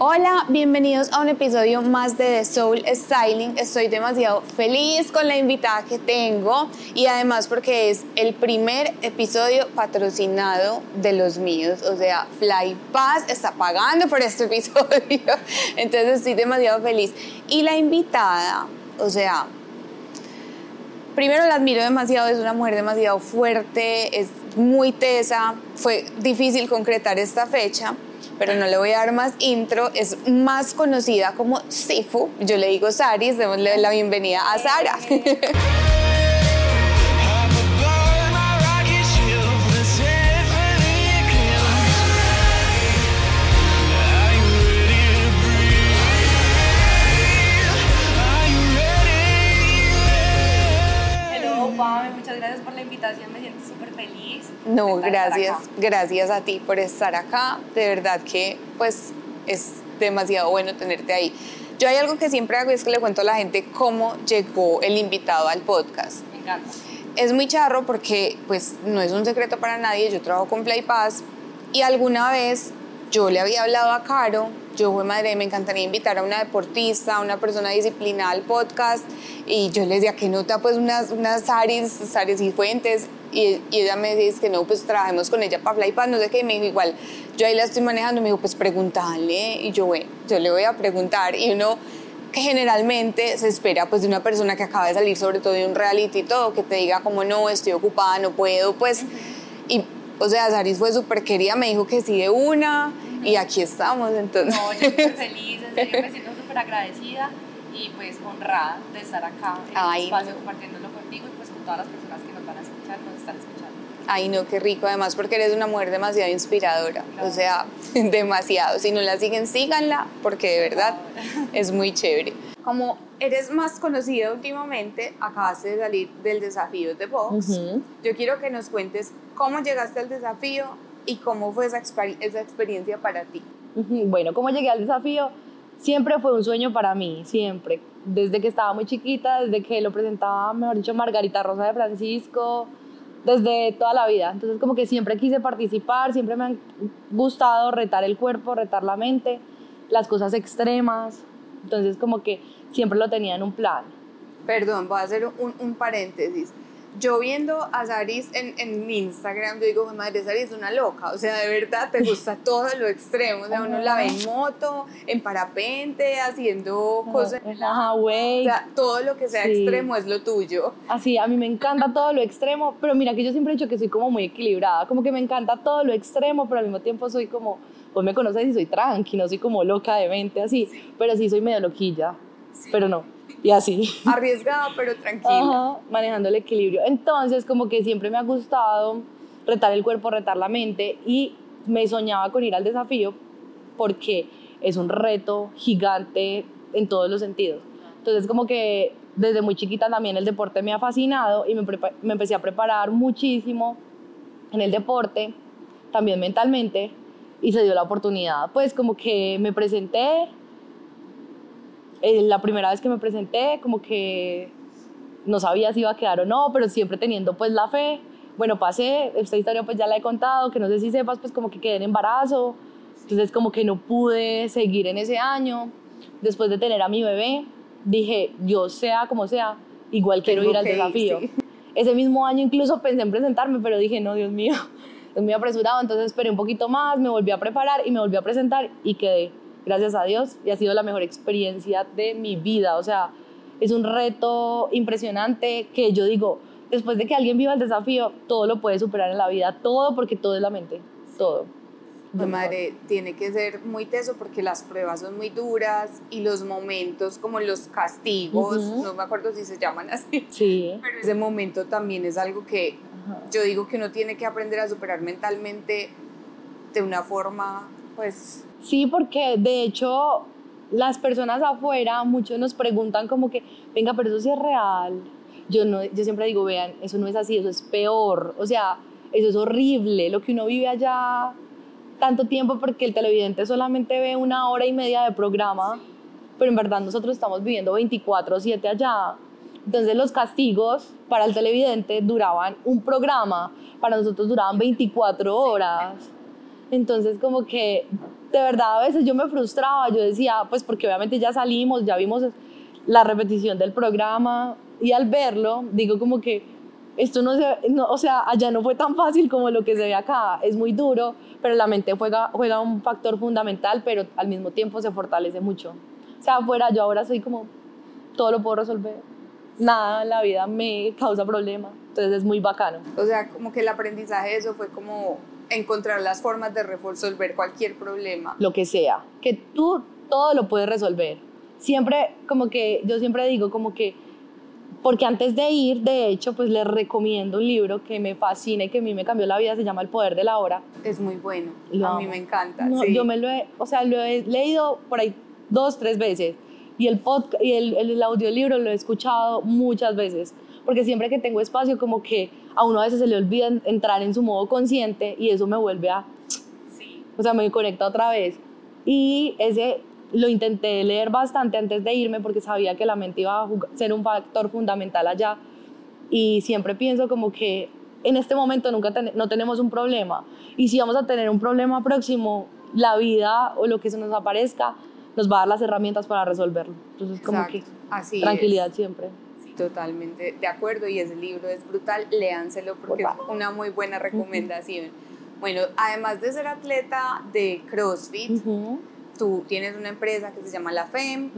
Hola, bienvenidos a un episodio más de The Soul Styling. Estoy demasiado feliz con la invitada que tengo y además porque es el primer episodio patrocinado de los míos. O sea, Fly Pass está pagando por este episodio. Entonces estoy demasiado feliz. Y la invitada, o sea, primero la admiro demasiado, es una mujer demasiado fuerte, es muy tesa. Fue difícil concretar esta fecha pero no le voy a dar más intro, es más conocida como Sifu, yo le digo Saris, démosle la bienvenida a Sara. muchas gracias por la invitación, me siento súper feliz. No, gracias, gracias a ti por estar acá, de verdad que pues es demasiado bueno tenerte ahí. Yo hay algo que siempre hago y es que le cuento a la gente cómo llegó el invitado al podcast. Me encanta. Es muy charro porque pues no es un secreto para nadie, yo trabajo con Play Pass y alguna vez yo le había hablado a Caro, yo fue madre, me encantaría invitar a una deportista, a una persona disciplinada al podcast y yo les decía que nota pues unas, unas Saris, Saris y Fuentes y, ella me dice que no, pues trabajemos con ella para Flypad, no sé qué, me dijo igual, yo ahí la estoy manejando, me dijo pues pregúntale y yo, bueno, yo le voy a preguntar y uno que generalmente se espera pues de una persona que acaba de salir sobre todo de un reality y todo, que te diga como no, estoy ocupada, no puedo, pues, y o sea, Saris fue súper querida, me dijo que sí de una y aquí estamos, entonces. No, yo estoy feliz, en serio me siento súper agradecida y pues honrada de estar acá en este espacio compartiéndolo contigo y con todas las personas que nos van a escuchar, nos están escuchando. Ay, no, qué rico, además porque eres una mujer demasiado inspiradora, o sea, demasiado. Si no la siguen, síganla, porque de verdad es muy chévere. Como eres más conocida últimamente, acabaste de salir del desafío de Vox. Yo quiero que nos cuentes cómo llegaste al desafío y cómo fue esa, esa experiencia para ti. Bueno, cómo llegué al desafío siempre fue un sueño para mí, siempre. Desde que estaba muy chiquita, desde que lo presentaba, mejor dicho, Margarita Rosa de Francisco, desde toda la vida. Entonces como que siempre quise participar, siempre me han gustado retar el cuerpo, retar la mente, las cosas extremas. Entonces como que siempre lo tenía en un plan. Perdón, voy a hacer un, un paréntesis yo viendo a Saris en, en Instagram, yo digo, madre, Saris es una loca, o sea, de verdad te gusta todo lo extremo, o sea, uno la ve en moto, en parapente, haciendo cosas en la... o sea, todo lo que sea extremo es lo tuyo. Así, a mí me encanta todo lo extremo, pero mira que yo siempre he dicho que soy como muy equilibrada, como que me encanta todo lo extremo, pero al mismo tiempo soy como, pues me conoces y soy tranqui, no soy como loca de mente, así, pero sí soy medio loquilla, pero no y así. Arriesgado, pero tranquilo. manejando el equilibrio. Entonces, como que siempre me ha gustado retar el cuerpo, retar la mente y me soñaba con ir al desafío porque es un reto gigante en todos los sentidos. Entonces, como que desde muy chiquita también el deporte me ha fascinado y me, me empecé a preparar muchísimo en el deporte, también mentalmente, y se dio la oportunidad. Pues como que me presenté, eh, la primera vez que me presenté, como que no sabía si iba a quedar o no, pero siempre teniendo pues la fe. Bueno, pasé, esta historia pues ya la he contado, que no sé si sepas, pues como que quedé en embarazo, entonces como que no pude seguir en ese año. Después de tener a mi bebé, dije, yo sea como sea, igual quiero ir al desafío. Ese mismo año incluso pensé en presentarme, pero dije, no, Dios mío, es muy apresurado, entonces esperé un poquito más, me volví a preparar y me volví a presentar y quedé gracias a Dios, y ha sido la mejor experiencia de mi vida. O sea, es un reto impresionante que yo digo, después de que alguien viva el desafío, todo lo puede superar en la vida, todo porque todo es la mente, todo. Mi madre, tiene que ser muy teso porque las pruebas son muy duras y los momentos como los castigos, no me acuerdo si se llaman así, sí. pero ese momento también es algo que yo digo que uno tiene que aprender a superar mentalmente de una forma, pues, Sí, porque de hecho las personas afuera, muchos nos preguntan como que, venga, pero eso sí es real. Yo, no, yo siempre digo, vean, eso no es así, eso es peor. O sea, eso es horrible, lo que uno vive allá tanto tiempo porque el televidente solamente ve una hora y media de programa, pero en verdad nosotros estamos viviendo 24/7 allá. Entonces los castigos para el televidente duraban un programa, para nosotros duraban 24 horas. Entonces como que de verdad a veces yo me frustraba, yo decía, pues porque obviamente ya salimos, ya vimos la repetición del programa y al verlo digo como que esto no se, no, o sea, allá no fue tan fácil como lo que se ve acá, es muy duro, pero la mente juega, juega un factor fundamental, pero al mismo tiempo se fortalece mucho. O sea, afuera yo ahora soy como, todo lo puedo resolver, nada en la vida me causa problema, entonces es muy bacano. O sea, como que el aprendizaje de eso fue como encontrar las formas de resolver cualquier problema. Lo que sea, que tú todo lo puedes resolver. Siempre, como que, yo siempre digo como que porque antes de ir, de hecho, pues les recomiendo un libro que me fascina y que a mí me cambió la vida, se llama El Poder de la Hora. Es muy bueno, a mí me encanta. Yo me lo he, o sea, lo he leído por ahí dos, tres veces y el, podcast, y el, el, audiolibro lo he escuchado muchas veces, porque siempre que tengo espacio como que a uno a veces se le olvida entrar en su modo consciente y eso me vuelve a... Sí. O sea, me conecta otra vez. Y ese lo intenté leer bastante antes de irme porque sabía que la mente iba a ser un factor fundamental allá y siempre pienso como que en este momento nunca no tenemos un problema y si vamos a tener un problema próximo, la vida o lo que se nos aparezca nos va a dar las herramientas para resolverlo. Entonces como que Así tranquilidad siempre. Totalmente de acuerdo y ese libro es brutal, léanselo porque es una muy buena recomendación. Bueno, además de ser atleta de CrossFit, tú tienes una empresa que se llama La FEM,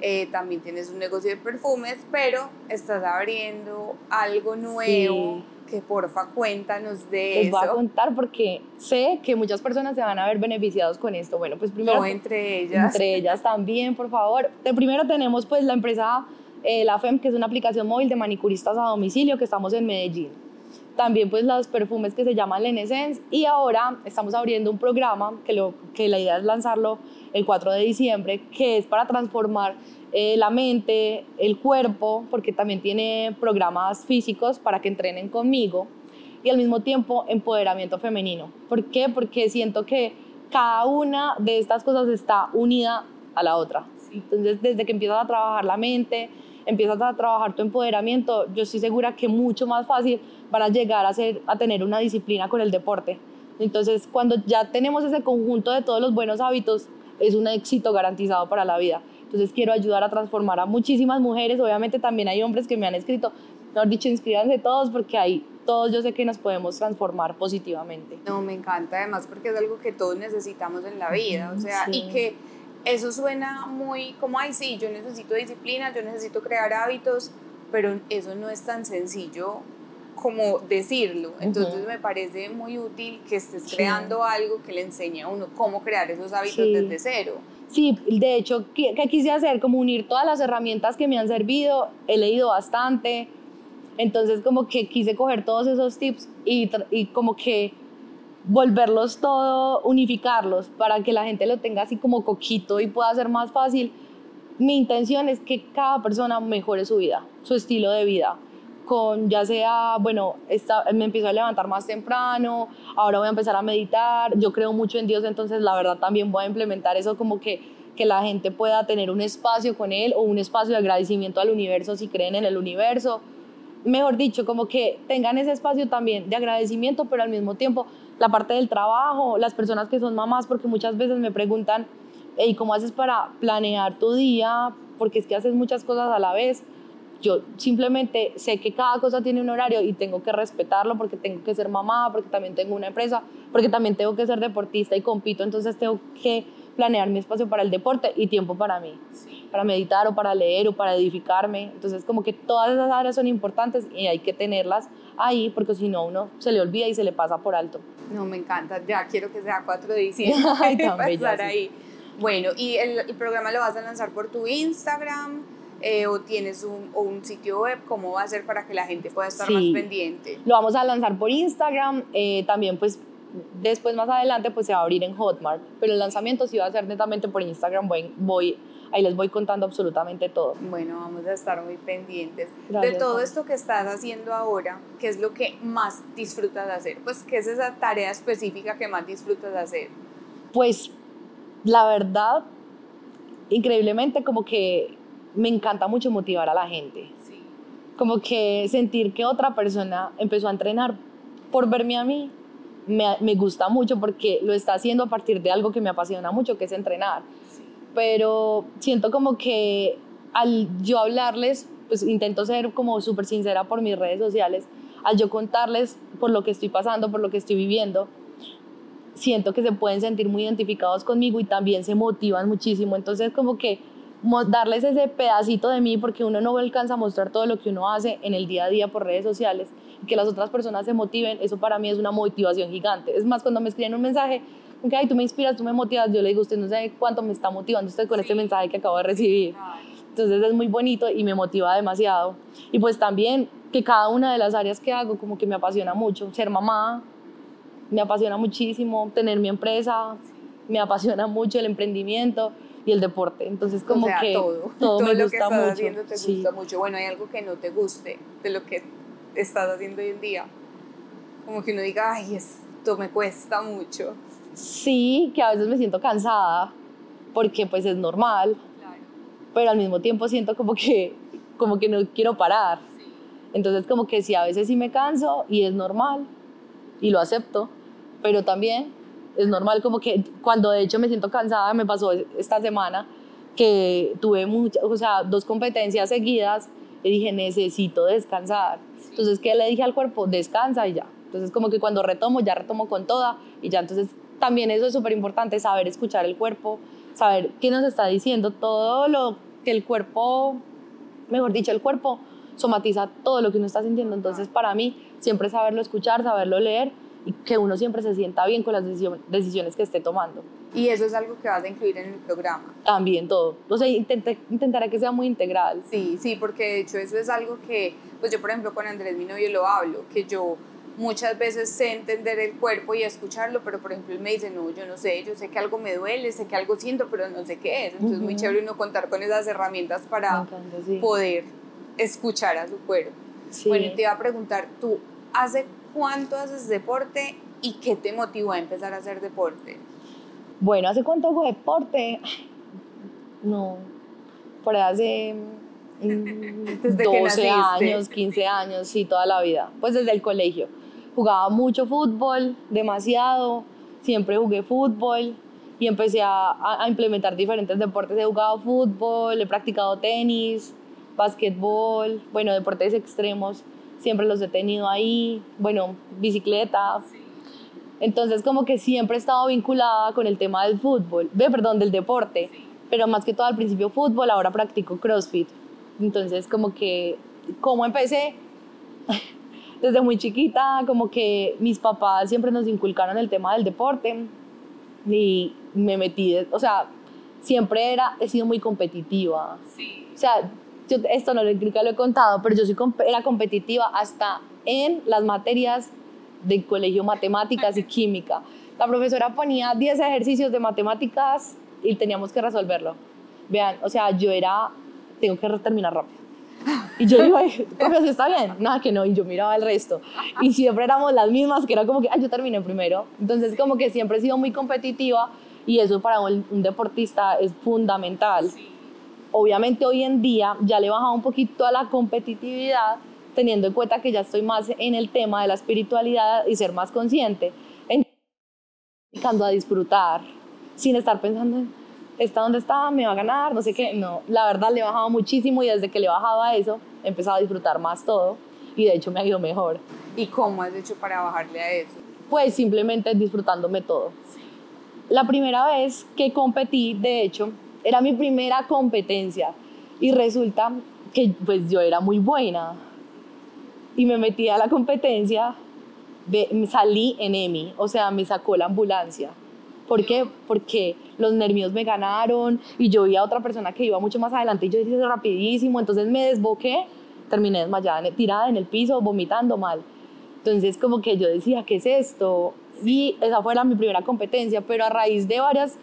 eh, también tienes un negocio de perfumes, pero estás abriendo algo nuevo. Que porfa cuéntanos de Les eso. voy a contar porque sé que muchas personas se van a ver beneficiados con esto. Bueno, pues primero. No, entre ellas. Entre ellas también, por favor. De primero tenemos pues la empresa eh, La FEM, que es una aplicación móvil de manicuristas a domicilio que estamos en Medellín también pues los perfumes que se llaman Lenescence y ahora estamos abriendo un programa que, lo, que la idea es lanzarlo el 4 de diciembre, que es para transformar eh, la mente, el cuerpo, porque también tiene programas físicos para que entrenen conmigo y al mismo tiempo empoderamiento femenino. ¿Por qué? Porque siento que cada una de estas cosas está unida a la otra. Entonces, desde que empiezas a trabajar la mente, empiezas a trabajar tu empoderamiento, yo estoy segura que mucho más fácil van a llegar a, ser, a tener una disciplina con el deporte. Entonces, cuando ya tenemos ese conjunto de todos los buenos hábitos, es un éxito garantizado para la vida. Entonces, quiero ayudar a transformar a muchísimas mujeres. Obviamente, también hay hombres que me han escrito, mejor dicho, inscríbanse todos porque ahí todos yo sé que nos podemos transformar positivamente. No, me encanta además porque es algo que todos necesitamos en la vida, o sea, y que eso suena muy como, ay, sí, yo necesito disciplina, yo necesito crear hábitos, pero eso no es tan sencillo como decirlo. Entonces me parece muy útil que estés creando algo que le enseñe a uno cómo crear esos hábitos desde cero. Sí, de hecho, ¿qué, quise hacer? Como unir todas las herramientas que me han servido, he leído bastante, entonces como que quise coger todos esos tips y, y como que volverlos todo, unificarlos para que la gente lo tenga así como coquito y pueda ser más fácil. Mi intención es que cada persona mejore su vida, su estilo de vida, con ya sea, bueno, me empiezo a levantar más temprano, ahora voy a empezar a meditar, yo creo mucho en Dios, entonces la verdad también voy a implementar eso como que, que la gente pueda tener un espacio con Él o un espacio de agradecimiento al universo si creen en el universo. Mejor dicho, como que tengan ese espacio también de agradecimiento, pero al mismo tiempo la parte del trabajo, las personas que son mamás, porque muchas veces me preguntan, ¿y cómo haces para planear tu día? Porque es que haces muchas cosas a la vez. Yo simplemente sé que cada cosa tiene un horario y tengo que respetarlo porque tengo que ser mamá, porque también tengo una empresa, porque también tengo que ser deportista y compito, entonces tengo que planear mi espacio para el deporte y tiempo para mí, para meditar o para leer o para edificarme. Entonces como que todas esas áreas son importantes y hay que tenerlas ahí porque si no uno se le olvida y se le pasa por alto. No, me encanta, ya quiero que sea 4 de diciembre. ahí. Bueno, ¿y el, programa lo vas a lanzar por tu Instagram? Eh, o tienes un, o un, sitio web, ¿cómo va a ser para que la gente pueda estar más pendiente? Lo vamos a lanzar por Instagram, eh, también pues después más adelante pues se va a abrir en Hotmart, pero el lanzamiento sí va a ser netamente por Instagram, voy, voy ahí les voy contando absolutamente todo. Bueno, vamos a estar muy pendientes. de todo esto que estás haciendo ahora, ¿qué es lo que más disfrutas de hacer? Pues, ¿qué es esa tarea específica que más disfrutas de hacer? Pues, la verdad, increíblemente como que me encanta mucho motivar a la gente. Sí. Como que sentir que otra persona empezó a entrenar por verme a mí, me, me, gusta mucho porque lo está haciendo a partir de algo que me apasiona mucho, que es entrenar. Pero siento como que al yo hablarles, pues intento ser como súper sincera por mis redes sociales, al yo contarles por lo que estoy pasando, por lo que estoy viviendo, siento que se pueden sentir muy identificados conmigo y también se motivan muchísimo. Entonces como que darles ese pedacito de mí porque uno no alcanza a mostrar todo lo que uno hace en el día a día por redes sociales que las otras personas se motiven, eso para mí es una motivación gigante. Es más, cuando me escriben un mensaje, que ay, tú me inspiras, tú me motivas, yo le digo, usted no sabe cuánto me está motivando usted con este mensaje que acabo de recibir. Entonces es muy bonito y me motiva demasiado. Y pues también que cada una de las áreas que hago como que me apasiona mucho. Ser mamá, me apasiona muchísimo, tener mi empresa, me apasiona mucho el emprendimiento y el deporte. Entonces como que todo, todo, me lo gusta que estás mucho. haciendo te gusta mucho. Bueno, hay algo que no te guste de lo que estás haciendo hoy en día. Como que uno diga, ay, esto me cuesta mucho. Sí, que a veces me siento cansada porque pues es normal, pero al mismo tiempo siento como que, como que no quiero parar. Entonces como que sí, a veces sí me canso y es normal y lo acepto, pero también es normal como que cuando de hecho me siento cansada, me pasó esta semana que tuve muchas, o sea, dos competencias seguidas y dije, necesito descansar. Entonces, ¿qué le dije al cuerpo? Descansa y ya. Entonces, como que cuando retomo, ya retomo con toda y ya. Entonces, también eso es súper importante, saber escuchar el cuerpo, saber qué nos está diciendo, todo lo que el cuerpo, mejor dicho, el cuerpo somatiza todo lo que uno está sintiendo. Entonces, para mí, siempre saberlo escuchar, saberlo leer y que uno siempre se sienta bien con las decisiones que esté tomando. Y eso es algo que vas a incluir en el programa. También todo. O sea, intenté, intentaré que sea muy integral. Sí, sí, porque de hecho eso es algo que, pues yo por ejemplo con Andrés, mi novio, lo hablo, que yo muchas veces sé entender el cuerpo y escucharlo, pero por ejemplo él me dice, no, yo no sé, yo sé que algo me duele, sé que algo siento, pero no sé qué es. Entonces es muy chévere uno contar con esas herramientas para poder escuchar a su cuerpo. Bueno, te iba a preguntar, ¿tú hace cuánto haces deporte y qué te motivó a empezar a hacer deporte? Bueno, ¿hace cuánto hago deporte? No, por hace mm, desde 12 años, 15 años, sí, toda la vida. Pues desde el colegio. Jugaba mucho fútbol, demasiado. Siempre jugué fútbol y empecé a, a implementar diferentes deportes. He jugado fútbol, he practicado tenis, básquetbol, bueno, deportes extremos. Siempre los he tenido ahí. Bueno, bicicleta. Entonces como que siempre he estado vinculada con el tema del fútbol, ve, perdón, del deporte, pero más que todo al principio fútbol, ahora practico CrossFit. Entonces como que, ¿cómo empecé? Desde muy chiquita, como que mis papás siempre nos inculcaron el tema del deporte y me metí, o sea, siempre era, he sido muy competitiva. Sí. O sea, yo esto no lo, lo he contado, pero yo soy, era competitiva hasta en las materias de colegio matemáticas y química. La profesora ponía 10 ejercicios de matemáticas y teníamos que resolverlo. Vean, o sea, yo era, tengo que terminar rápido. Y yo iba, profe, está bien? Nada que no, y yo miraba el resto. Y siempre éramos las mismas, que era como que, ay, yo terminé primero. Entonces, como que siempre he sido muy competitiva y eso para un, un deportista es fundamental. Obviamente hoy en día ya le he bajado un poquito a la competitividad, teniendo en cuenta que ya estoy más en el tema de la espiritualidad y ser más consciente, empezando a disfrutar, sin estar pensando en, está donde está, me va a ganar, no sé qué. No, la verdad le he bajado muchísimo y desde que le he bajado a eso, he empezado a disfrutar más todo y de hecho me ha ido mejor. ¿Y cómo has hecho para bajarle a eso? Pues simplemente disfrutándome todo. La primera vez que competí, de hecho, era mi primera competencia y resulta que pues yo era muy buena y me metí a la competencia, salí en EMI, o sea, me sacó la ambulancia. ¿Por qué? Porque los nervios me ganaron y yo vi a otra persona que iba mucho más adelante y yo hice rapidísimo, entonces me desboqué, terminé desmayada, tirada en el piso, vomitando mal. Entonces como que yo decía, ¿qué es esto? Y esa fue la, mi primera competencia, pero a raíz de varias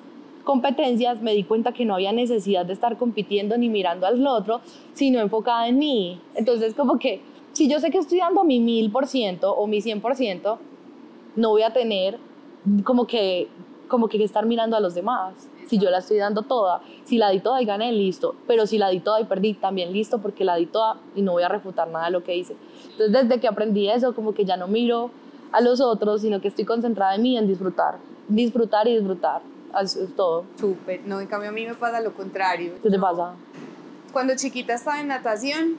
competencias me di cuenta que no había necesidad de estar compitiendo ni mirando al otro, sino enfocada en mí. Entonces como que si yo sé que estoy dando mi mil por ciento o mi cien por ciento, no voy a tener como que, como que estar mirando a los demás. Si yo la estoy dando toda, si la di toda y gané, listo. Pero si la di toda y perdí, también listo, porque la di toda y no voy a refutar nada de lo que hice. Entonces, desde que aprendí eso, como que ya no miro a los otros, sino que estoy concentrada en mí, en disfrutar. Disfrutar y disfrutar. Es todo. Súper. No, en cambio a mí me pasa lo contrario. ¿Qué te pasa? Cuando chiquita estaba en natación,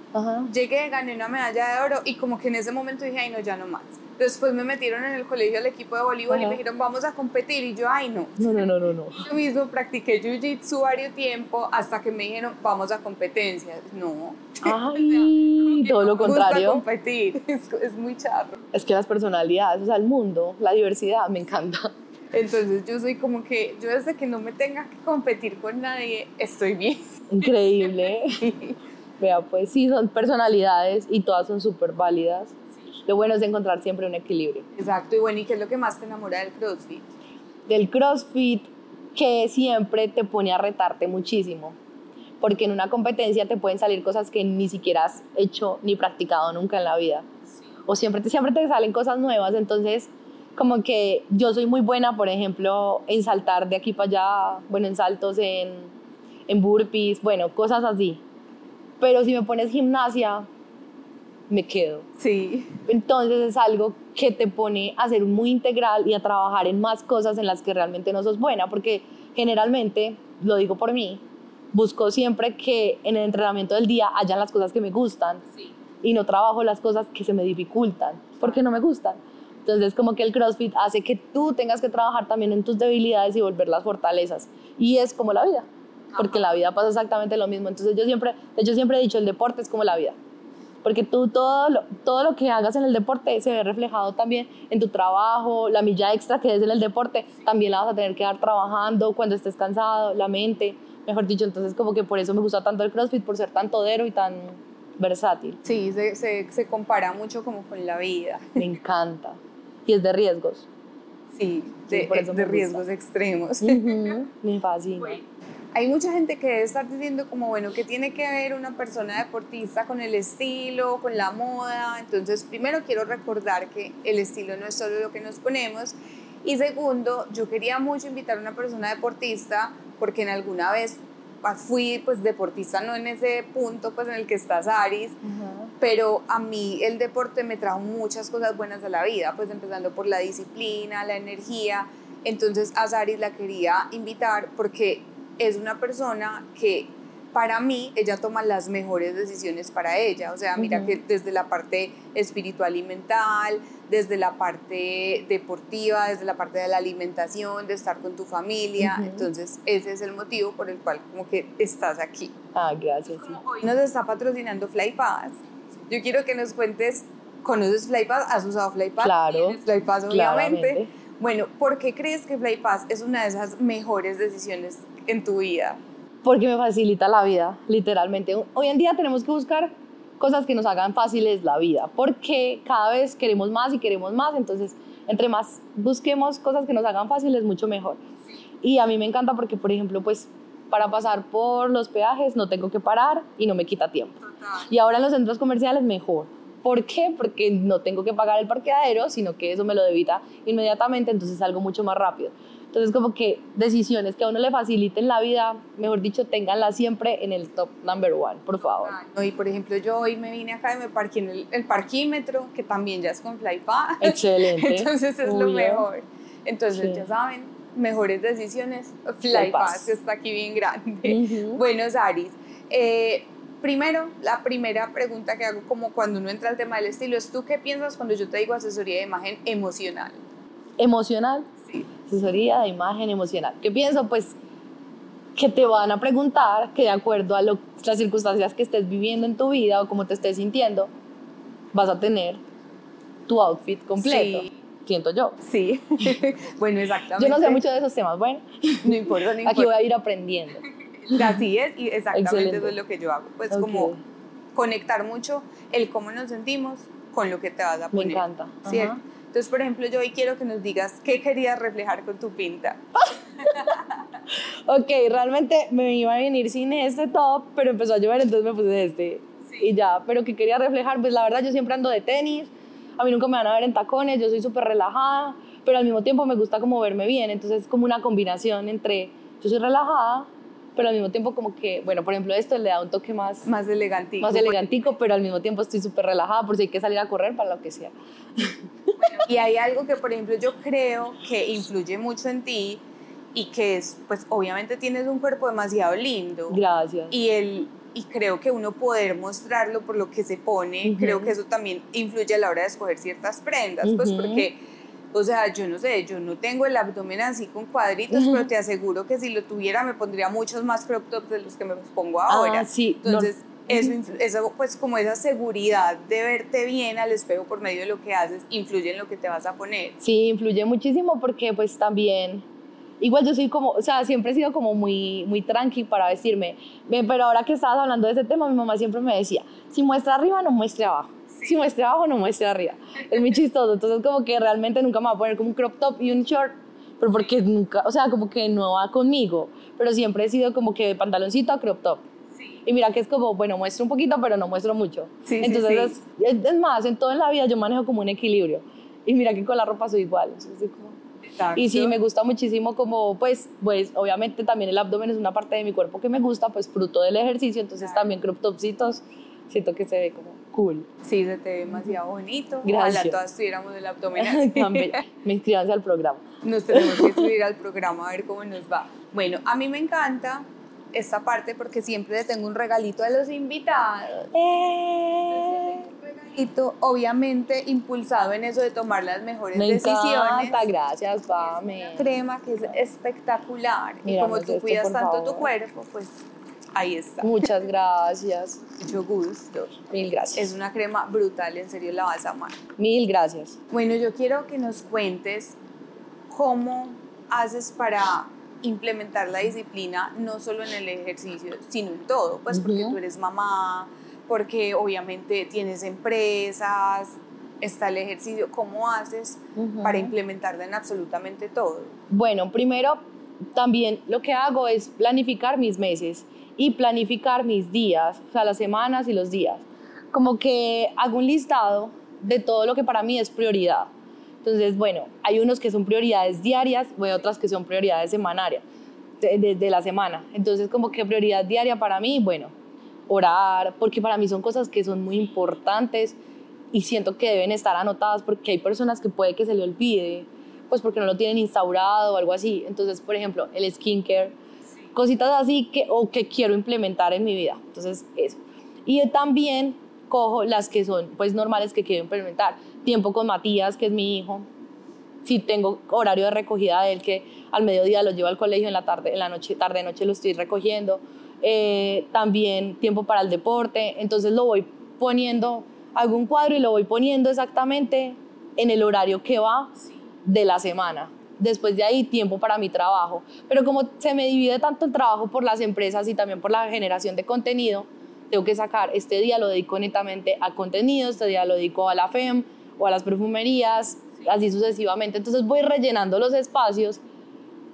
llegué, gané una medalla de oro y como que en ese momento dije, ay no, ya no más. Después me metieron en el colegio al equipo de voleibol y me dijeron, vamos a competir. Y yo, ay, no. No, no, no, no. no. Yo mismo practiqué jiu-jitsu varios tiempo hasta que me dijeron, vamos a competencia. No. Ay, todo lo contrario. competir. Es, es muy charro. Es que las personalidades, o sea, el mundo, la diversidad, me encanta. Entonces yo soy como que, yo desde que no me tenga que competir con nadie, estoy bien. Increíble. Vea, pues sí, son personalidades y todas son súper válidas. Lo bueno es encontrar siempre un equilibrio. Exacto, y bueno, ¿y qué es lo que más te enamora del CrossFit? Del CrossFit, que siempre te pone a retarte muchísimo. Porque en una competencia te pueden salir cosas que ni siquiera has hecho ni practicado nunca en la vida. O siempre te, siempre te salen cosas nuevas, entonces como que yo soy muy buena, por ejemplo, en saltar de aquí para allá, bueno, en saltos, en, en burpees, bueno, cosas así. Pero si me pones gimnasia, me quedo. Sí. Entonces es algo que te pone a ser muy integral y a trabajar en más cosas en las que realmente no sos buena, porque generalmente, lo digo por mí, busco siempre que en el entrenamiento del día hayan las cosas que me gustan sí. y no trabajo las cosas que se me dificultan, porque no me gustan. Entonces, como que el CrossFit hace que tú tengas que trabajar también en tus debilidades y volver las fortalezas. Y es como la vida, porque la vida pasa exactamente lo mismo. Entonces, yo siempre, de hecho, siempre he dicho, el deporte es como la vida porque tú todo lo, todo lo que hagas en el deporte se ve reflejado también en tu trabajo, la milla extra que es en el deporte, también la vas a tener que dar trabajando cuando estés cansado, la mente, mejor dicho, entonces como que por eso me gusta tanto el CrossFit, por ser tan todero y tan versátil. Sí, se, se, se compara mucho como con la vida. Me encanta. Y es de riesgos. Sí, de, de riesgos extremos. Me fascina. Hay mucha gente que debe estar diciendo como, bueno, ¿qué tiene que ver una persona deportista con el estilo, con la moda? Entonces, primero quiero recordar que el estilo no es solo lo que nos ponemos. Y segundo, yo quería mucho invitar a una persona deportista porque en alguna vez fui pues deportista no en ese punto pues en el que está Saris, pero a mí el deporte me trajo muchas cosas buenas a la vida, pues empezando por la disciplina, la energía. Entonces a Saris la quería invitar porque es una persona que para mí ella toma las mejores decisiones para ella. O sea, mira que desde la parte espiritual y mental, desde la parte deportiva, desde la parte de la alimentación, de estar con tu familia. Entonces, ese es el motivo por el cual como que estás aquí. Ah, gracias. hoy nos está patrocinando FlyPass. Yo quiero que nos cuentes, ¿conoces FlyPass? ¿Has usado FlyPass? Claro. FlyPass, obviamente. Bueno, ¿por qué crees que FlyPass es una de esas mejores decisiones en tu vida? Porque me facilita la vida, literalmente. Hoy en día tenemos que buscar cosas que nos hagan fáciles la vida, porque cada vez queremos más y queremos más, entonces entre más busquemos cosas que nos hagan fáciles, mucho mejor. Y a mí me encanta porque, por ejemplo, pues para pasar por los peajes no tengo que parar y no me quita tiempo. Y ahora en los centros comerciales mejor. ¿Por qué? Porque no tengo que pagar el parqueadero, sino que eso me lo debita inmediatamente, entonces es algo mucho más rápido. Entonces, como que decisiones que a uno le faciliten la vida, mejor dicho, ténganlas siempre en el top number one, por favor. y por ejemplo, yo hoy me vine acá y me parqué en el, parquímetro, que también ya es con FlyPass. Excelente. Entonces es lo mejor. Entonces, ya saben, mejores decisiones, FlyPass, está aquí bien grande. Bueno, Saris, eh, primero, la primera pregunta que hago como cuando uno entra al tema del estilo es, ¿tú qué piensas cuando yo te digo asesoría de imagen emocional? ¿Emocional? Asesoría de imagen emocional. ¿Qué pienso? Pues que te van a preguntar que de acuerdo a las circunstancias que estés viviendo en tu vida o cómo te estés sintiendo, vas a tener tu outfit completo. Siento yo. Sí, bueno, exactamente. Yo no sé mucho de esos temas, bueno, no importa, no importa. Aquí voy a ir aprendiendo. Así es, y exactamente eso es lo que yo hago. Pues como conectar mucho el cómo nos sentimos con lo que te vas a poner. Me encanta. ¿Cierto? Entonces, por ejemplo, yo hoy quiero que nos digas qué querías reflejar con tu pinta. ok, realmente me iba a venir sin este top, pero empezó a llover, entonces me puse este. Y ya, pero qué quería reflejar, pues la verdad yo siempre ando de tenis, a mí nunca me van a ver en tacones, yo soy súper relajada, pero al mismo tiempo me gusta como verme bien, entonces es como una combinación entre yo soy relajada, pero al mismo tiempo como que, bueno, por ejemplo, esto le da un toque más... Más elegantico. Más elegantico, pero al mismo tiempo estoy súper relajada por si hay que salir a correr para lo que sea. y hay algo que, por ejemplo, yo creo que influye mucho en ti y que es, pues obviamente tienes un cuerpo demasiado lindo. Gracias. Y el y creo que uno poder mostrarlo por lo que se pone, creo que eso también influye a la hora de escoger ciertas prendas, pues porque o sea, yo no sé, yo no tengo el abdomen así con cuadritos, pero te aseguro que si lo tuviera me pondría muchos más crop tops de los que me pongo ahora. Ah, sí. Entonces, eso, eso, pues como esa seguridad de verte bien al espejo por medio de lo que haces, influye en lo que te vas a poner. Sí, influye muchísimo porque pues también, igual yo soy como, o sea, siempre he sido como muy, muy tranqui para vestirme, pero ahora que estabas hablando de ese tema, mi mamá siempre me decía, si muestra arriba, no muestre abajo si muestre abajo no muestre arriba. Es muy chistoso. Entonces como que realmente nunca me voy a poner como un crop top y un short, pero porque nunca, o sea, como que no va conmigo. Pero siempre he sido como que de pantaloncito a crop top. Y mira que es como, bueno, muestro un poquito, pero no muestro mucho. Entonces, Es, más, en toda la vida yo manejo como un equilibrio. Y mira que con la ropa soy igual. Y sí, me gusta muchísimo como, pues, pues, obviamente también el abdomen es una parte de mi cuerpo que me gusta, pues, fruto del ejercicio. Entonces también crop topsitos siento que se ve como cool. Sí, se te ve demasiado bonito. Gracias. Ojalá todas tuviéramos el abdomen así. me inscribanse al programa. Nos tenemos que inscribir al programa a ver cómo nos va. Bueno, a mí me encanta esta parte porque siempre le tengo un regalito a los invitados. Eh. Un regalito, obviamente impulsado en eso de tomar las mejores me decisiones. Encanta, gracias, Pame. crema que es espectacular. y como tú cuidas tanto tu cuerpo, pues Ahí está. Muchas gracias. Mucho gusto. Mil gracias. Es una crema brutal, en serio la vas a amar. Mil gracias. Bueno, yo quiero que nos cuentes cómo haces para implementar la disciplina, no solo en el ejercicio, sino en todo, pues porque tú eres mamá, porque obviamente tienes empresas, está el ejercicio, ¿cómo haces para implementarla en absolutamente todo? Bueno, primero también lo que hago es planificar mis meses y planificar mis días, o sea, las semanas y los días. Como que hago un listado de todo lo que para mí es prioridad. Entonces, bueno, hay unos que son prioridades diarias, hay otras que son prioridades semanarias, desde de, la semana. Entonces, como que prioridad diaria para mí, bueno, orar, porque para mí son cosas que son muy importantes y siento que deben estar anotadas porque hay personas que puede que se le olvide, pues porque no lo tienen instaurado o algo así. Entonces, por ejemplo, el skincare cositas así que, o que quiero implementar en mi vida. Entonces, eso. Y también cojo las que son pues normales que quiero implementar. Tiempo con Matías, que es mi hijo. Si tengo horario de recogida de él, que al mediodía lo llevo al colegio, en la tarde, en la noche, tarde, noche lo estoy recogiendo. Eh, también tiempo para el deporte. Entonces lo voy poniendo, hago un cuadro y lo voy poniendo exactamente en el horario que va de la semana después de ahí tiempo para mi trabajo. Pero como se me divide tanto el trabajo por las empresas y también por la generación de contenido, tengo que sacar, este día lo dedico netamente a contenido, este día lo dedico a la FEM o a las perfumerías, así sucesivamente. Entonces voy rellenando los espacios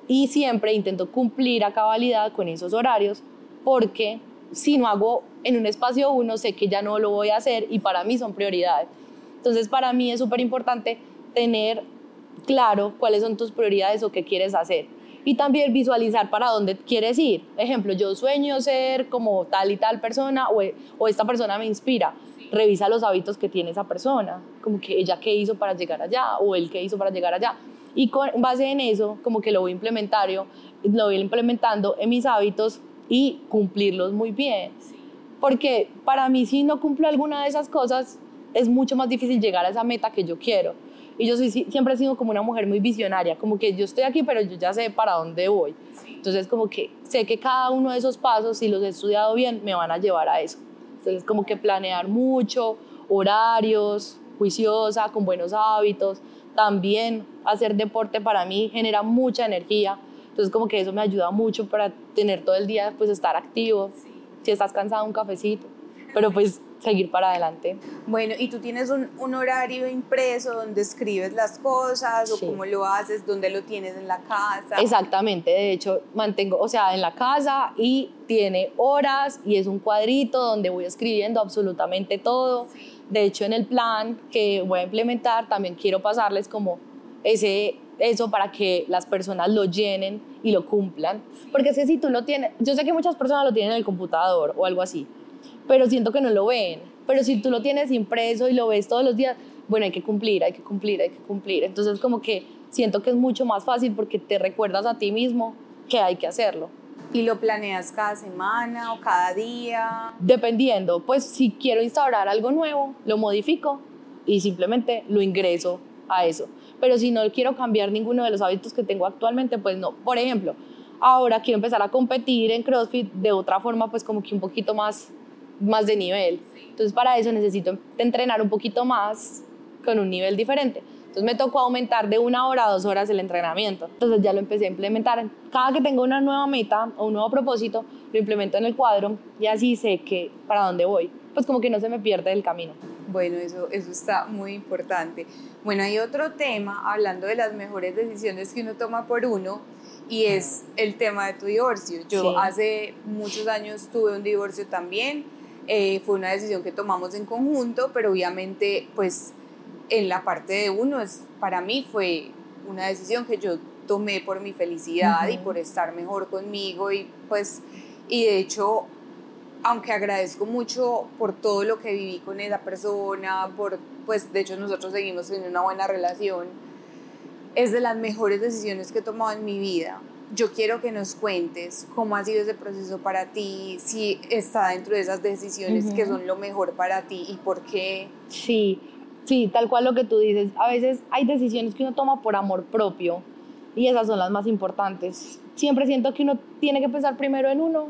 y siempre intento cumplir a cabalidad con esos horarios porque si no hago en un espacio uno, sé que ya no lo voy a hacer y para mí son prioridades. Entonces para mí es súper importante tener claro cuáles son tus prioridades o qué quieres hacer. Y también visualizar para dónde quieres ir. Ejemplo, yo sueño ser como tal y tal persona o, o esta persona me inspira. Revisa los hábitos que tiene esa persona, como que ella qué hizo para llegar allá o él qué hizo para llegar allá. Y con base en eso, como que lo voy, implementario, lo voy implementando en mis hábitos y cumplirlos muy bien. Porque para mí si no cumplo alguna de esas cosas, es mucho más difícil llegar a esa meta que yo quiero. Y yo soy, siempre he sido como una mujer muy visionaria, como que yo estoy aquí, pero yo ya sé para dónde voy. Entonces, como que sé que cada uno de esos pasos, si los he estudiado bien, me van a llevar a eso. Entonces, como que planear mucho, horarios, juiciosa, con buenos hábitos. También hacer deporte para mí genera mucha energía. Entonces, como que eso me ayuda mucho para tener todo el día, pues, estar activo. Si estás cansado, un cafecito. Pero pues seguir para adelante. Bueno, ¿y tú tienes un, un, horario impreso donde escribes las cosas o cómo lo haces, dónde lo tienes en la casa? Exactamente, de hecho mantengo, o sea, en la casa y tiene horas y es un cuadrito donde voy escribiendo absolutamente todo. De hecho, en el plan que voy a implementar también quiero pasarles como ese eso para que las personas lo llenen y lo cumplan. Porque es que si tú lo tienes, yo sé que muchas personas lo tienen en el computador o algo así, pero siento que no lo ven. Pero si tú lo tienes impreso y lo ves todos los días, bueno, hay que cumplir, hay que cumplir, hay que cumplir. Entonces como que siento que es mucho más fácil porque te recuerdas a ti mismo que hay que hacerlo. ¿Y lo planeas cada semana o cada día? Dependiendo, pues si quiero instaurar algo nuevo, lo modifico y simplemente lo ingreso a eso. Pero si no quiero cambiar ninguno de los hábitos que tengo actualmente, pues no. Por ejemplo, ahora quiero empezar a competir en CrossFit de otra forma, pues como que un poquito más, más de nivel. Entonces para eso necesito entrenar un poquito más con un nivel diferente. Entonces me tocó aumentar de una hora a dos horas el entrenamiento. Entonces ya lo empecé a implementar. Cada que tengo una nueva meta o un nuevo propósito, lo implemento en el cuadro y así sé que para dónde voy. Pues como que no se me pierde el camino. Bueno, eso, eso está muy importante. Bueno, hay otro tema, hablando de las mejores decisiones que uno toma por uno, y es el tema de tu divorcio. Yo hace muchos años tuve un divorcio también, eh, fue una decisión que tomamos en conjunto, pero obviamente pues en la parte de uno, es, para mí fue una decisión que yo tomé por mi felicidad y por estar mejor conmigo y pues, y de hecho, aunque agradezco mucho por todo lo que viví con esa persona, por, pues de hecho nosotros seguimos en una buena relación, es de las mejores decisiones que he tomado en mi vida. Yo quiero que nos cuentes cómo ha sido ese proceso para ti, si está dentro de esas decisiones que son lo mejor para ti y por qué. Sí, Sí, tal cual lo que tú dices. A veces hay decisiones que uno toma por amor propio y esas son las más importantes. Siempre siento que uno tiene que pensar primero en uno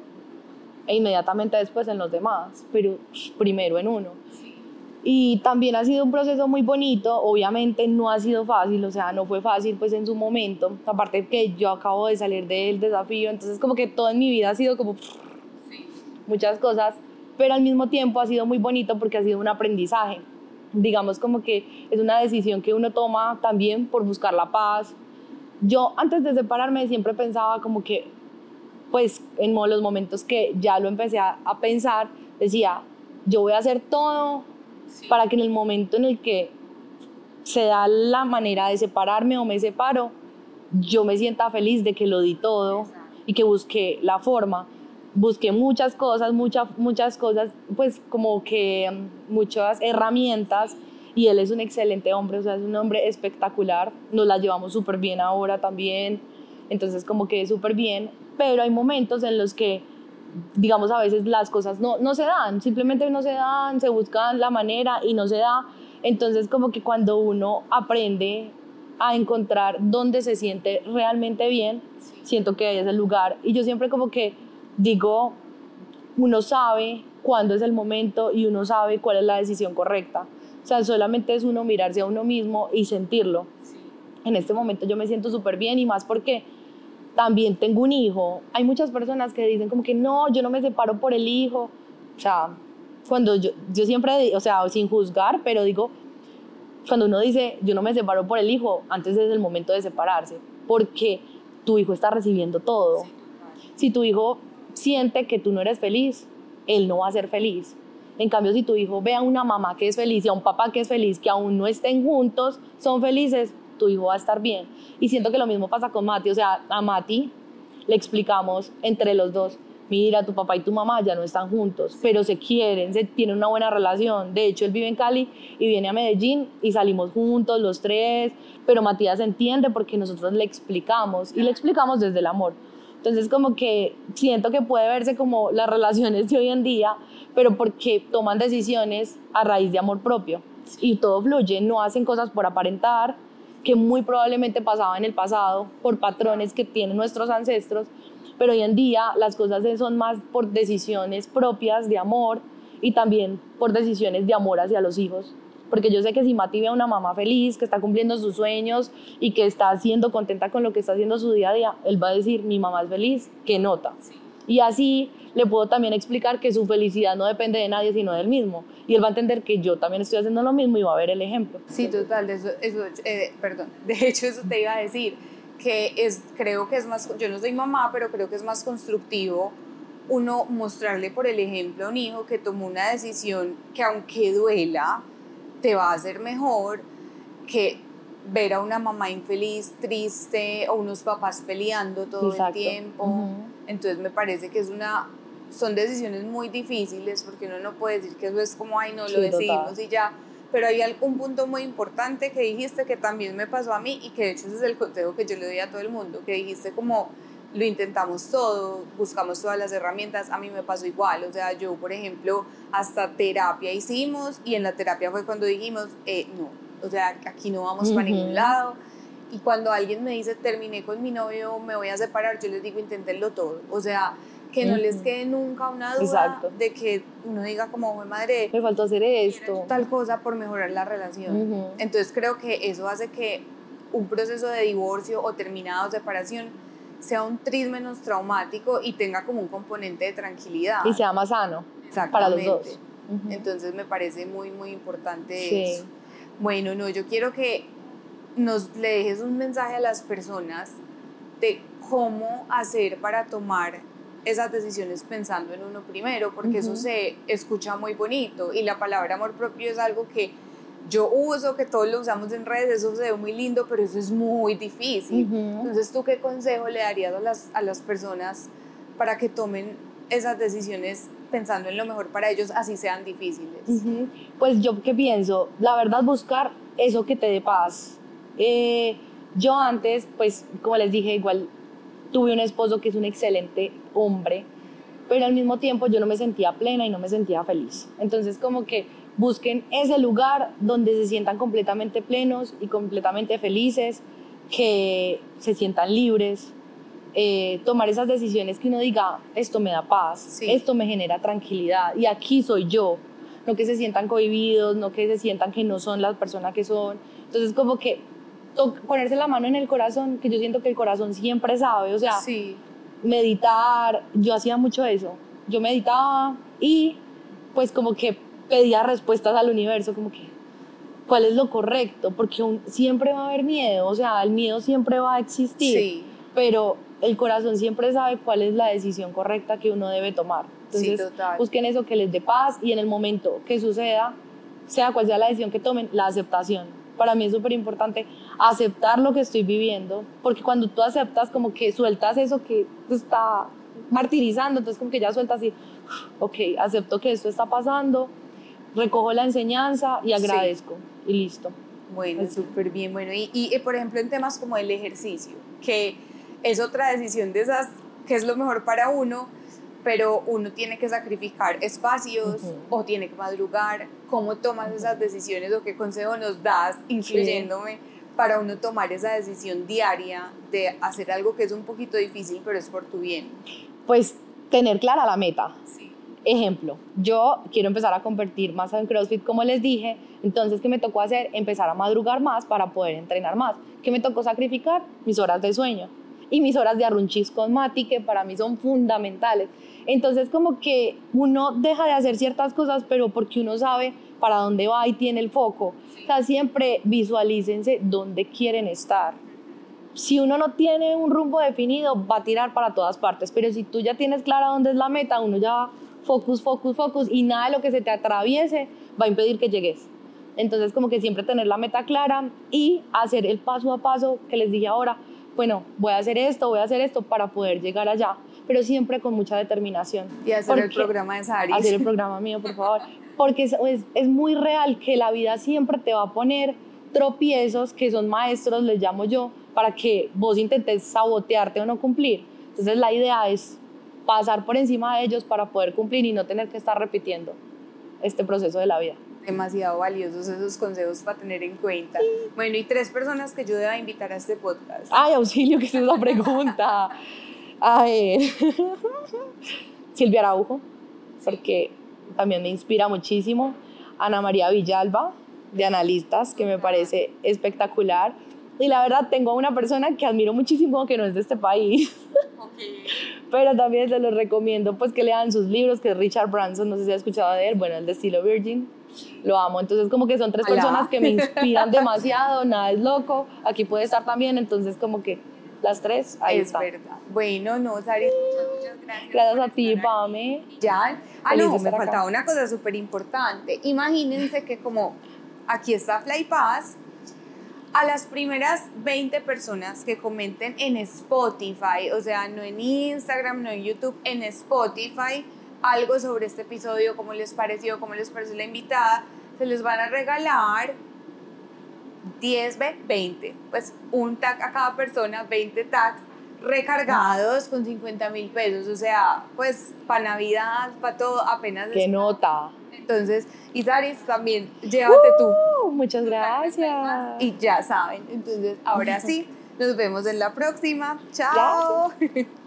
e inmediatamente después en los demás, pero primero en uno. Y también ha sido un proceso muy bonito, obviamente no ha sido fácil, o sea, no fue fácil pues en su momento, aparte que yo acabo de salir del desafío, entonces como que todo en mi vida ha sido como muchas cosas, pero al mismo tiempo ha sido muy bonito porque ha sido un aprendizaje digamos como que es una decisión que uno toma también por buscar la paz. Yo antes de separarme siempre pensaba como que, pues en los momentos que ya lo empecé a, pensar, decía, yo voy a hacer todo para que en el momento en el que se da la manera de separarme o me separo, yo me sienta feliz de que lo di todo y que busqué la forma. Busqué muchas cosas, muchas, muchas cosas, pues como que mm, muchas herramientas y él es un excelente hombre, o sea, es un hombre espectacular, nos la llevamos súper bien ahora también, entonces como que súper bien, pero hay momentos en los que, digamos, a veces las cosas no, no se dan, simplemente no se dan, se buscan la manera y no se da, entonces como que cuando uno aprende a encontrar dónde se siente realmente bien, siento que es el lugar y yo siempre como que digo, uno sabe cuándo es el momento y uno sabe cuál es la decisión correcta. O sea, solamente es uno mirarse a uno mismo y sentirlo. En este momento yo me siento súper bien y más porque también tengo un hijo. Hay muchas personas que dicen como que no, yo no me separo por el hijo. O sea, cuando yo, yo siempre, o sea, sin juzgar, pero digo, cuando uno dice yo no me separo por el hijo, antes es el momento de separarse, porque tu hijo está recibiendo todo. Si tu hijo siente que tú no eres feliz, él no va a ser feliz. En cambio, si tu hijo ve a una mamá que es feliz y a un papá que es feliz, que aún no estén juntos, son felices, tu hijo va a estar bien. Y siento que lo mismo pasa con Mati. O sea, a Mati le explicamos entre los dos, mira, tu papá y tu mamá ya no están juntos, pero se quieren, se tienen una buena relación. De hecho, él vive en Cali y viene a Medellín y salimos juntos los tres, pero Matías entiende porque nosotros le explicamos y le explicamos desde el amor. Entonces como que siento que puede verse como las relaciones de hoy en día, pero porque toman decisiones a raíz de amor propio y todo fluye, no hacen cosas por aparentar, que muy probablemente pasaba en el pasado por patrones que tienen nuestros ancestros, pero hoy en día las cosas son más por decisiones propias de amor y también por decisiones de amor hacia los hijos porque yo sé que si Mati ve a una mamá feliz, que está cumpliendo sus sueños y que está siendo contenta con lo que está haciendo su día a día, él va a decir, mi mamá es feliz, que nota. Y así le puedo también explicar que su felicidad no depende de nadie, sino del mismo. Y él va a entender que yo también estoy haciendo lo mismo y va a ver el ejemplo. Sí, total, eso, eso eh, perdón, de hecho eso te iba a decir, que es, creo que es más, yo no soy mamá, pero creo que es más constructivo uno mostrarle por el ejemplo a un hijo que tomó una decisión que aunque duela, te va a hacer mejor que ver a una mamá infeliz, triste o unos papás peleando todo el tiempo. Entonces me parece que es una son decisiones muy difíciles porque uno no puede decir que eso es como ay no lo decidimos y ya, pero hay un punto muy importante que dijiste que también me pasó a mí y que de hecho ese es el consejo que yo le doy a todo el mundo, que dijiste como lo intentamos todo, buscamos todas las herramientas, a mí me pasó igual, o sea, yo por ejemplo hasta terapia hicimos y en la terapia fue cuando dijimos, eh, no, o sea, aquí no vamos para ningún lado. Y cuando alguien me dice, terminé con mi novio, me voy a separar, yo les digo, inténtenlo todo. O sea, que no les quede nunca una duda de que uno diga como, madre, me faltó hacer esto. Tal cosa por mejorar la relación. Entonces creo que eso hace que un proceso de divorcio o terminada o separación sea un tris menos traumático y tenga como un componente de tranquilidad. Y sea más sano para los dos. Entonces me parece muy, muy importante eso. Bueno, no, yo quiero que nos le dejes un mensaje a las personas de cómo hacer para tomar esas decisiones pensando en uno primero, porque eso se escucha muy bonito y la palabra amor propio es algo que yo uso, que todos lo usamos en redes, eso se ve muy lindo, pero eso es muy difícil. Entonces, ¿tú qué consejo le darías a las, a las personas para que tomen esas decisiones pensando en lo mejor para ellos, así sean difíciles? Pues yo qué pienso, la verdad buscar eso que te dé paz. Eh, yo antes, pues como les dije, igual tuve un esposo que es un excelente hombre, pero al mismo tiempo yo no me sentía plena y no me sentía feliz. Entonces como que busquen ese lugar donde se sientan completamente plenos y completamente felices, que se sientan libres, eh, tomar esas decisiones que uno diga, esto me da paz, esto me genera tranquilidad y aquí soy yo, no que se sientan cohibidos, no que se sientan que no son la persona que son. Entonces como que ponerse la mano en el corazón, que yo siento que el corazón siempre sabe, o sea, meditar, yo hacía mucho eso, yo meditaba y pues como que pedía respuestas al universo, como que cuál es lo correcto, porque siempre va a haber miedo, o sea, el miedo siempre va a existir, pero el corazón siempre sabe cuál es la decisión correcta que uno debe tomar. Entonces, busquen eso que les dé paz y en el momento que suceda, sea cual sea la decisión que tomen, la aceptación. Para mí es súper importante aceptar lo que estoy viviendo, porque cuando tú aceptas, como que sueltas eso que te está martirizando, entonces como que ya sueltas y, ok, acepto que esto está pasando, recojo la enseñanza y agradezco y listo. Bueno, súper bien. Bueno, y, y, por ejemplo en temas como el ejercicio, que es otra decisión de esas que es lo mejor para uno, pero uno tiene que sacrificar espacios o tiene que madrugar. ¿Cómo tomas esas decisiones o qué consejo nos das, incluyéndome, para uno tomar esa decisión diaria de hacer algo que es un poquito difícil, pero es por tu bien? Pues tener clara la meta. Ejemplo, yo quiero empezar a convertir más en CrossFit, como les dije, entonces, ¿qué me tocó hacer? Empezar a madrugar más para poder entrenar más. ¿Qué me tocó sacrificar? Mis horas de sueño y mis horas de arrunchis con Mati, que para mí son fundamentales. Entonces, como que uno deja de hacer ciertas cosas, pero porque uno sabe para dónde va y tiene el foco. O sea, siempre visualícense dónde quieren estar. Si uno no tiene un rumbo definido, va a tirar para todas partes, pero si tú ya tienes clara dónde es la meta, uno ya focus, focus, focus, y nada de lo que se te atraviese va a impedir que llegues. Entonces, como que siempre tener la meta clara y hacer el paso a paso que les dije ahora. Bueno, voy a hacer esto, voy a hacer esto para poder llegar allá, pero siempre con mucha determinación. Y hacer el programa de Sari. Hacer el programa mío, por favor. Porque es, es, muy real que la vida siempre te va a poner tropiezos que son maestros, les llamo yo, para que vos intentes sabotearte o no cumplir. Entonces la idea es pasar por encima de ellos para poder cumplir y no tener que estar repitiendo este proceso de la vida. Demasiado valiosos esos consejos para tener en cuenta. Bueno, y tres personas que yo deba invitar a este podcast. Ay, auxilio, que es la pregunta. A ver. Silvia Araujo, porque también me inspira muchísimo. Ana María Villalba, de Analistas, que me parece espectacular. Y la verdad, tengo a una persona que admiro muchísimo que no es de este país. Pero también se los recomiendo pues que lean sus libros, que es Richard Branson, no sé si has escuchado de él, bueno, el de estilo Virgin, lo amo. Entonces como que son tres personas que me inspiran demasiado, nada es loco, aquí puede estar también, entonces como que las tres, ahí es verdad. Bueno, no, Sari, muchas, gracias. Gracias a ti, Pame. Ya, ah, no, me faltaba una cosa súper importante. Imagínense que como aquí está Fly Pass, a las primeras 20 personas que comenten en Spotify, o sea, no en Instagram, no en YouTube, en Spotify, algo sobre este episodio, cómo les pareció, cómo les pareció la invitada, se les van a regalar 10, 20, pues un tag a cada persona, 20 tags recargados con 50 mil pesos, o sea, pues para Navidad, para todo, apenas. ¡Qué nota! Entonces, Isaris, también llévate tú. Uh, muchas gracias. Y ya saben, entonces ahora sí, nos vemos en la próxima. Chao.